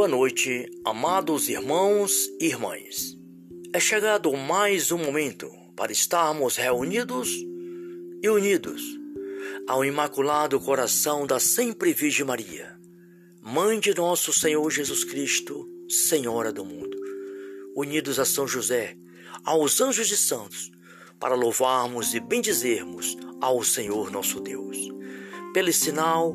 Boa noite, amados irmãos e irmãs. É chegado mais um momento para estarmos reunidos e unidos ao Imaculado Coração da Sempre Virgem Maria, Mãe de nosso Senhor Jesus Cristo, Senhora do mundo, unidos a São José, aos anjos e santos, para louvarmos e bendizermos ao Senhor nosso Deus. Pelo sinal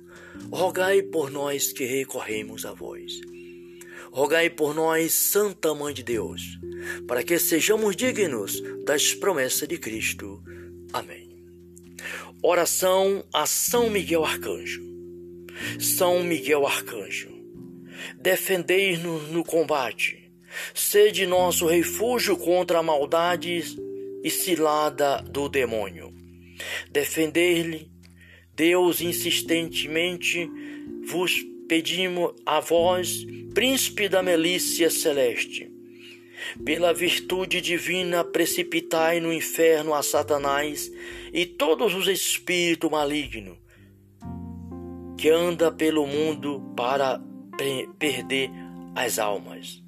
rogai por nós que recorremos a vós. Rogai por nós, Santa Mãe de Deus, para que sejamos dignos das promessas de Cristo. Amém. Oração a São Miguel Arcanjo. São Miguel Arcanjo, defendei-nos no combate, sede nosso refúgio contra a maldade e cilada do demônio. Defender-lhe, Deus insistentemente vos pedimos a vós, príncipe da milícia celeste, pela virtude divina, precipitai no inferno a Satanás e todos os espíritos malignos que anda pelo mundo para perder as almas.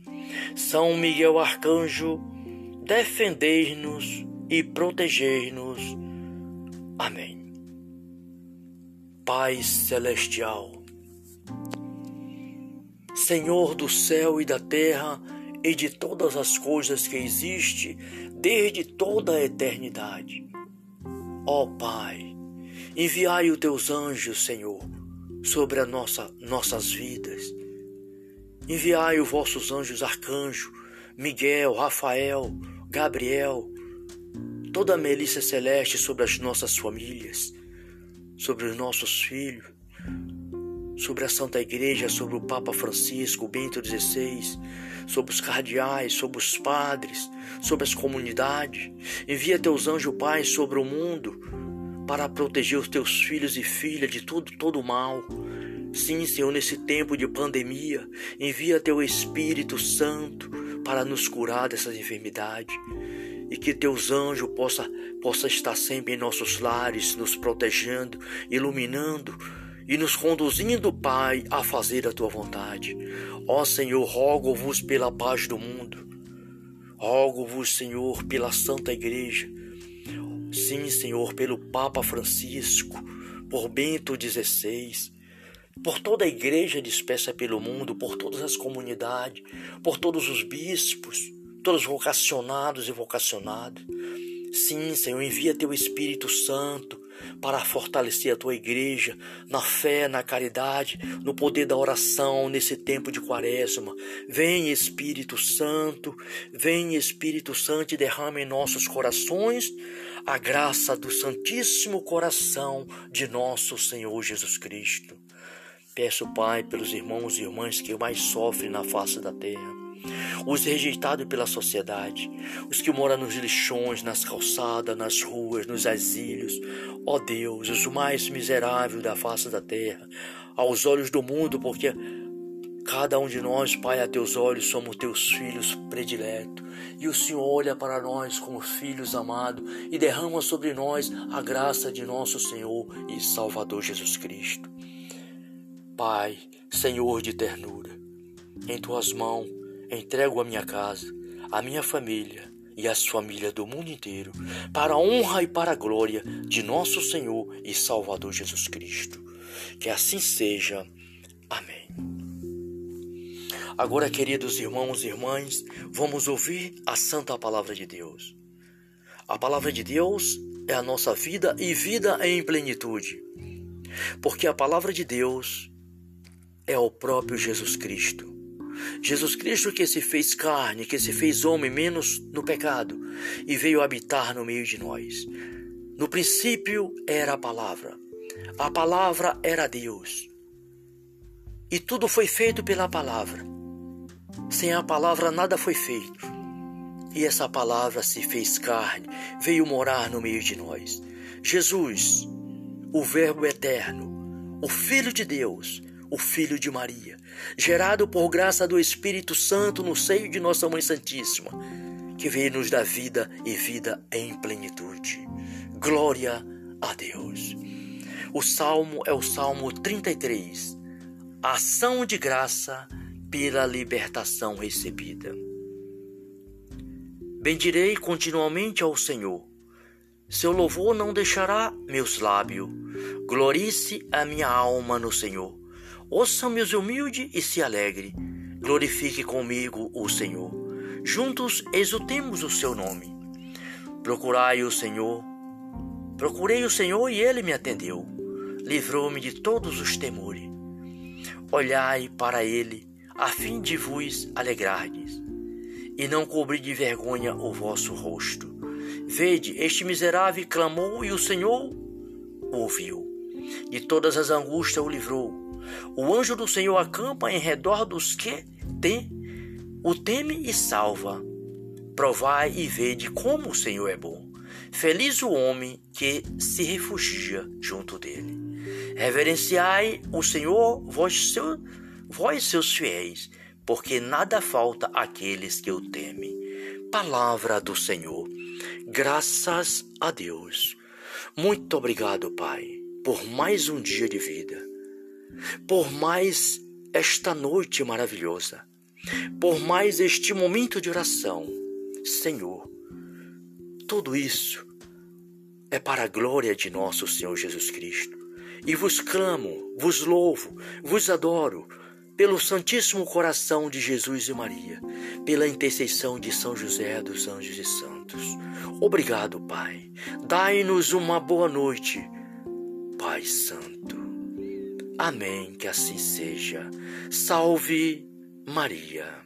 São Miguel Arcanjo, defender-nos e proteger-nos. Amém. Pai celestial, Senhor do céu e da terra, e de todas as coisas que existe desde toda a eternidade. Ó Pai, enviai os teus anjos, Senhor, sobre a nossa, nossas vidas. Enviai os vossos anjos arcanjo, Miguel, Rafael, Gabriel, toda a melícia celeste sobre as nossas famílias, sobre os nossos filhos, sobre a Santa Igreja, sobre o Papa Francisco, Bento XVI, sobre os cardeais, sobre os padres, sobre as comunidades. Envia teus anjos, Pai, sobre o mundo para proteger os teus filhos e filhas de tudo, todo o mal. Sim, Senhor, nesse tempo de pandemia, envia teu Espírito Santo para nos curar dessas enfermidades e que teus anjos possa possa estar sempre em nossos lares, nos protegendo, iluminando e nos conduzindo, Pai, a fazer a tua vontade. Ó Senhor, rogo-vos pela paz do mundo. Rogo-vos, Senhor, pela Santa Igreja. Sim, Senhor, pelo Papa Francisco, por Bento XVI, por toda a igreja dispersa pelo mundo, por todas as comunidades, por todos os bispos, todos os vocacionados e vocacionadas. Sim, Senhor, envia teu Espírito Santo para fortalecer a tua igreja na fé, na caridade, no poder da oração nesse tempo de quaresma. Vem Espírito Santo, vem Espírito Santo e derrama em nossos corações a graça do Santíssimo Coração de nosso Senhor Jesus Cristo. Peço, Pai, pelos irmãos e irmãs que mais sofrem na face da terra os rejeitados pela sociedade, os que moram nos lixões, nas calçadas, nas ruas, nos asílios. Ó Deus, os mais miseráveis da face da terra, aos olhos do mundo, porque cada um de nós, Pai, a teus olhos somos teus filhos prediletos. E o Senhor olha para nós como filhos amados e derrama sobre nós a graça de nosso Senhor e Salvador Jesus Cristo. Pai, Senhor de ternura, em tuas mãos entrego a minha casa, a minha família e as famílias do mundo inteiro, para a honra e para a glória de nosso Senhor e Salvador Jesus Cristo. Que assim seja. Amém. Agora, queridos irmãos e irmãs, vamos ouvir a santa palavra de Deus. A palavra de Deus é a nossa vida e vida em plenitude. Porque a palavra de Deus é o próprio Jesus Cristo. Jesus Cristo que se fez carne, que se fez homem menos no pecado e veio habitar no meio de nós. No princípio era a palavra. A palavra era Deus. E tudo foi feito pela palavra. Sem a palavra nada foi feito. E essa palavra se fez carne, veio morar no meio de nós. Jesus, o Verbo eterno, o Filho de Deus, o Filho de Maria, gerado por graça do Espírito Santo no seio de nossa Mãe Santíssima, que veio nos dar vida e vida em plenitude. Glória a Deus. O salmo é o Salmo 33, ação de graça pela libertação recebida. Bendirei continuamente ao Senhor. Seu louvor não deixará meus lábios. Glorice a minha alma no Senhor. Ouça-me os humilde e se alegre. Glorifique comigo o Senhor. Juntos exultemos o seu nome. Procurai o Senhor. Procurei o Senhor e ele me atendeu. Livrou-me de todos os temores. Olhai para ele a fim de vos alegrardes, e não cobrir de vergonha o vosso rosto. Vede, este miserável clamou e o Senhor o ouviu. De todas as angústias o livrou. O anjo do Senhor acampa em redor dos que tem, o teme e salva. Provai e vede como o Senhor é bom. Feliz o homem que se refugia junto dele. Reverenciai o Senhor, vós seus vós seus fiéis, porque nada falta àqueles que o temem. Palavra do Senhor. Graças a Deus. Muito obrigado, Pai, por mais um dia de vida, por mais esta noite maravilhosa, por mais este momento de oração. Senhor, tudo isso é para a glória de nosso Senhor Jesus Cristo. E vos clamo, vos louvo, vos adoro, pelo Santíssimo Coração de Jesus e Maria, pela intercessão de São José dos Anjos e Santos. Obrigado, Pai. Dai-nos uma boa noite, Pai Santo. Amém, que assim seja. Salve Maria.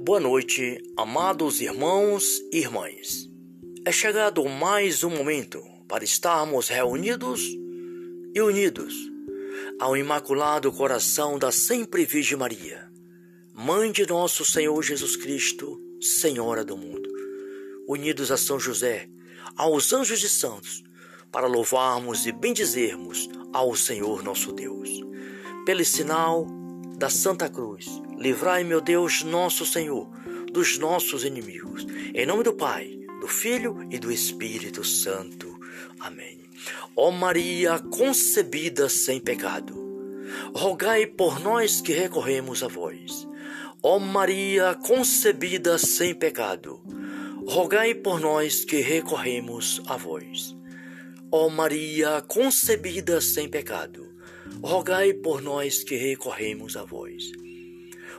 Boa noite, amados irmãos e irmãs. É chegado mais um momento para estarmos reunidos e unidos ao Imaculado Coração da Sempre Virgem Maria, Mãe de nosso Senhor Jesus Cristo, Senhora do mundo, unidos a São José, aos anjos e santos, para louvarmos e bendizermos ao Senhor nosso Deus. Pelo sinal da Santa Cruz, livrai, meu Deus, nosso Senhor, dos nossos inimigos. Em nome do Pai, do Filho e do Espírito Santo. Amém. Ó Maria concebida sem pecado, rogai por nós que recorremos a vós. Ó Maria concebida sem pecado, rogai por nós que recorremos a vós. Ó Maria concebida sem pecado, rogai por nós que recorremos a vós.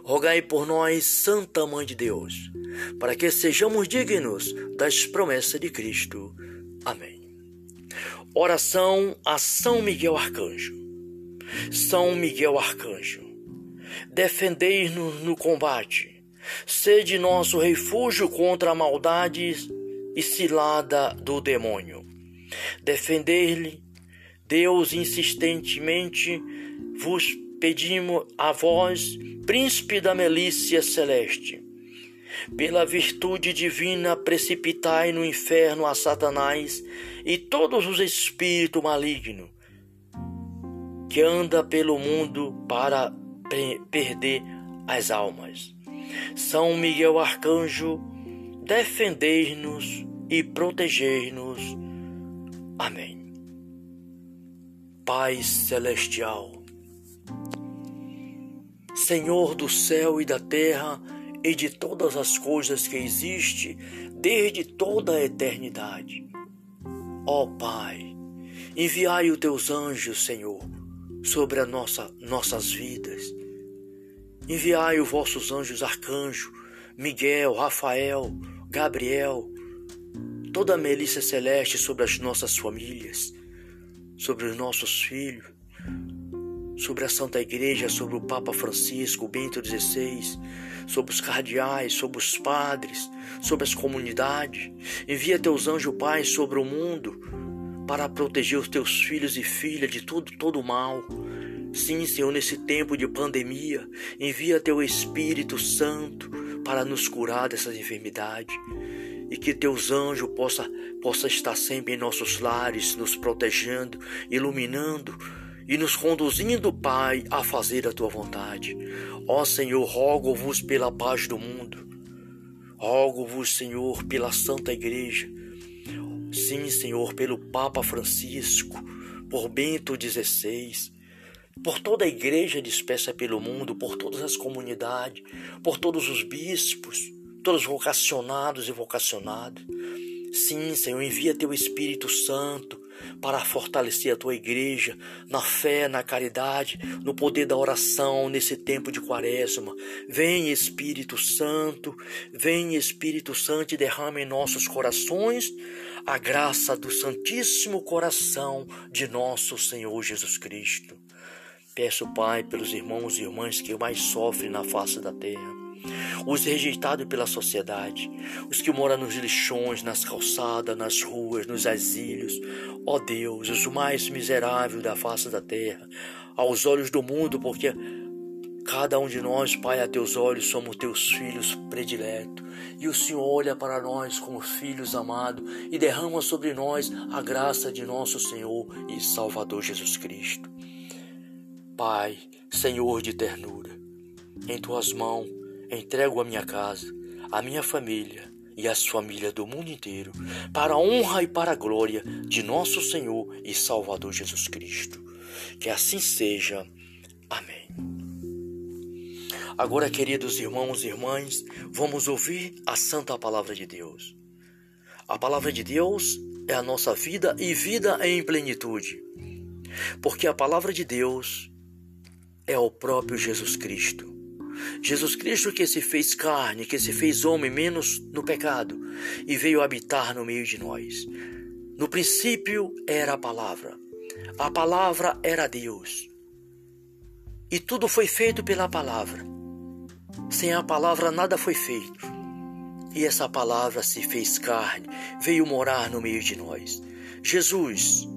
Rogai por nós, Santa Mãe de Deus, para que sejamos dignos das promessas de Cristo. Amém. Oração a São Miguel Arcanjo. São Miguel Arcanjo, defendei-nos no combate, sede nosso refúgio contra a maldade e cilada do demônio. Defendei-lhe Deus insistentemente vos pedimos a vós, príncipe da milícia celeste, pela virtude divina precipitai no inferno a Satanás e todos os espíritos malignos que anda pelo mundo para perder as almas. São Miguel Arcanjo, defendei-nos e protegei-nos. Amém. Pai Celestial, Senhor do céu e da terra e de todas as coisas que existem desde toda a eternidade. Ó Pai, enviai os teus anjos, Senhor, sobre a nossa, nossas vidas. Enviai os vossos anjos arcanjo, Miguel, Rafael, Gabriel, toda a melícia celeste sobre as nossas famílias sobre os nossos filhos, sobre a Santa Igreja, sobre o Papa Francisco, Bento XVI, sobre os cardeais, sobre os padres, sobre as comunidades. Envia teus anjos, Pai, sobre o mundo para proteger os teus filhos e filhas de tudo, todo mal. Sim, Senhor, nesse tempo de pandemia, envia teu Espírito Santo para nos curar dessas enfermidades e que teus anjos possa possa estar sempre em nossos lares, nos protegendo, iluminando e nos conduzindo, Pai, a fazer a tua vontade. Ó Senhor, rogo-vos pela paz do mundo. Rogo-vos, Senhor, pela Santa Igreja. Sim, Senhor, pelo Papa Francisco, por Bento XVI, por toda a igreja dispersa pelo mundo, por todas as comunidades, por todos os bispos, todos vocacionados e vocacionadas. Sim, Senhor, envia teu Espírito Santo para fortalecer a tua igreja na fé, na caridade, no poder da oração nesse tempo de quaresma. Vem Espírito Santo, vem Espírito Santo e derrama em nossos corações a graça do Santíssimo Coração de nosso Senhor Jesus Cristo. Peço, Pai, pelos irmãos e irmãs que mais sofrem na face da terra os rejeitados pela sociedade, os que moram nos lixões, nas calçadas, nas ruas, nos asílios. Ó oh Deus, os mais miseráveis da face da terra, aos olhos do mundo, porque cada um de nós, Pai, a teus olhos somos teus filhos prediletos. E o Senhor olha para nós como filhos amados e derrama sobre nós a graça de nosso Senhor e Salvador Jesus Cristo. Pai, Senhor de ternura, em tuas mãos entrego a minha casa, a minha família e as famílias do mundo inteiro, para a honra e para a glória de nosso Senhor e Salvador Jesus Cristo. Que assim seja. Amém. Agora, queridos irmãos e irmãs, vamos ouvir a santa palavra de Deus. A palavra de Deus é a nossa vida e vida em plenitude. Porque a palavra de Deus é o próprio Jesus Cristo. Jesus Cristo que se fez carne, que se fez homem menos no pecado e veio habitar no meio de nós. No princípio era a palavra. A palavra era Deus. E tudo foi feito pela palavra. Sem a palavra nada foi feito. E essa palavra se fez carne, veio morar no meio de nós. Jesus,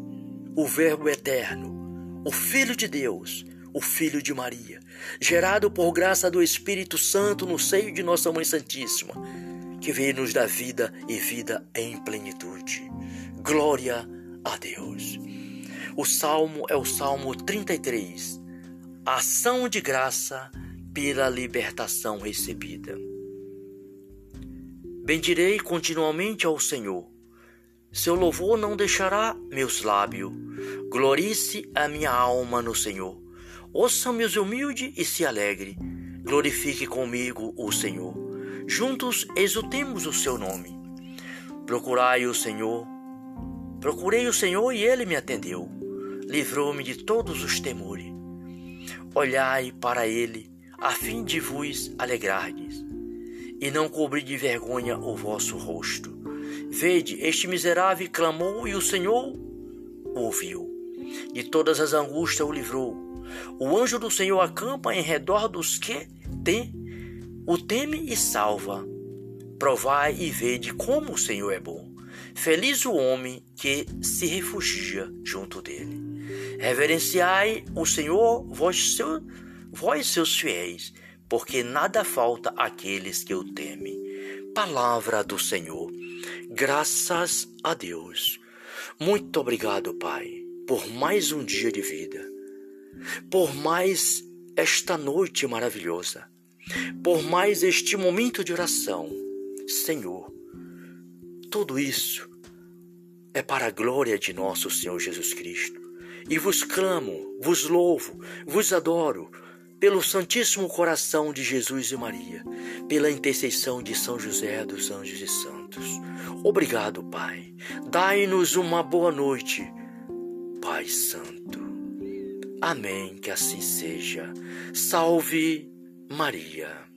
o Verbo eterno, o Filho de Deus, o Filho de Maria, gerado por graça do Espírito Santo no seio de Nossa Mãe Santíssima, que veio nos dar vida e vida em plenitude. Glória a Deus. O salmo é o Salmo 33, ação de graça pela libertação recebida. Bendirei continuamente ao Senhor. Seu louvor não deixará meus lábios. Glorice a minha alma no Senhor. Ouça-me os humilde e se alegre. Glorifique comigo o Senhor. Juntos exultemos o seu nome. Procurai o Senhor. Procurei o Senhor e ele me atendeu. Livrou-me de todos os temores. Olhai para ele, a fim de vos alegrardes, e não cobrir de vergonha o vosso rosto. Vede, este miserável clamou e o Senhor ouviu. De todas as angústias o livrou o anjo do Senhor acampa em redor dos que tem, o teme e salva. Provai e vede como o Senhor é bom. Feliz o homem que se refugia junto dele. Reverenciai o Senhor, vós, seu, vós seus fiéis, porque nada falta àqueles que o temem. Palavra do Senhor. Graças a Deus. Muito obrigado, Pai, por mais um dia de vida por mais esta noite maravilhosa, por mais este momento de oração. Senhor, tudo isso é para a glória de nosso Senhor Jesus Cristo. E vos clamo, vos louvo, vos adoro pelo Santíssimo Coração de Jesus e Maria, pela intercessão de São José dos Anjos e Santos. Obrigado, Pai. Dai-nos uma boa noite, Pai Santo. Amém, que assim seja. Salve Maria.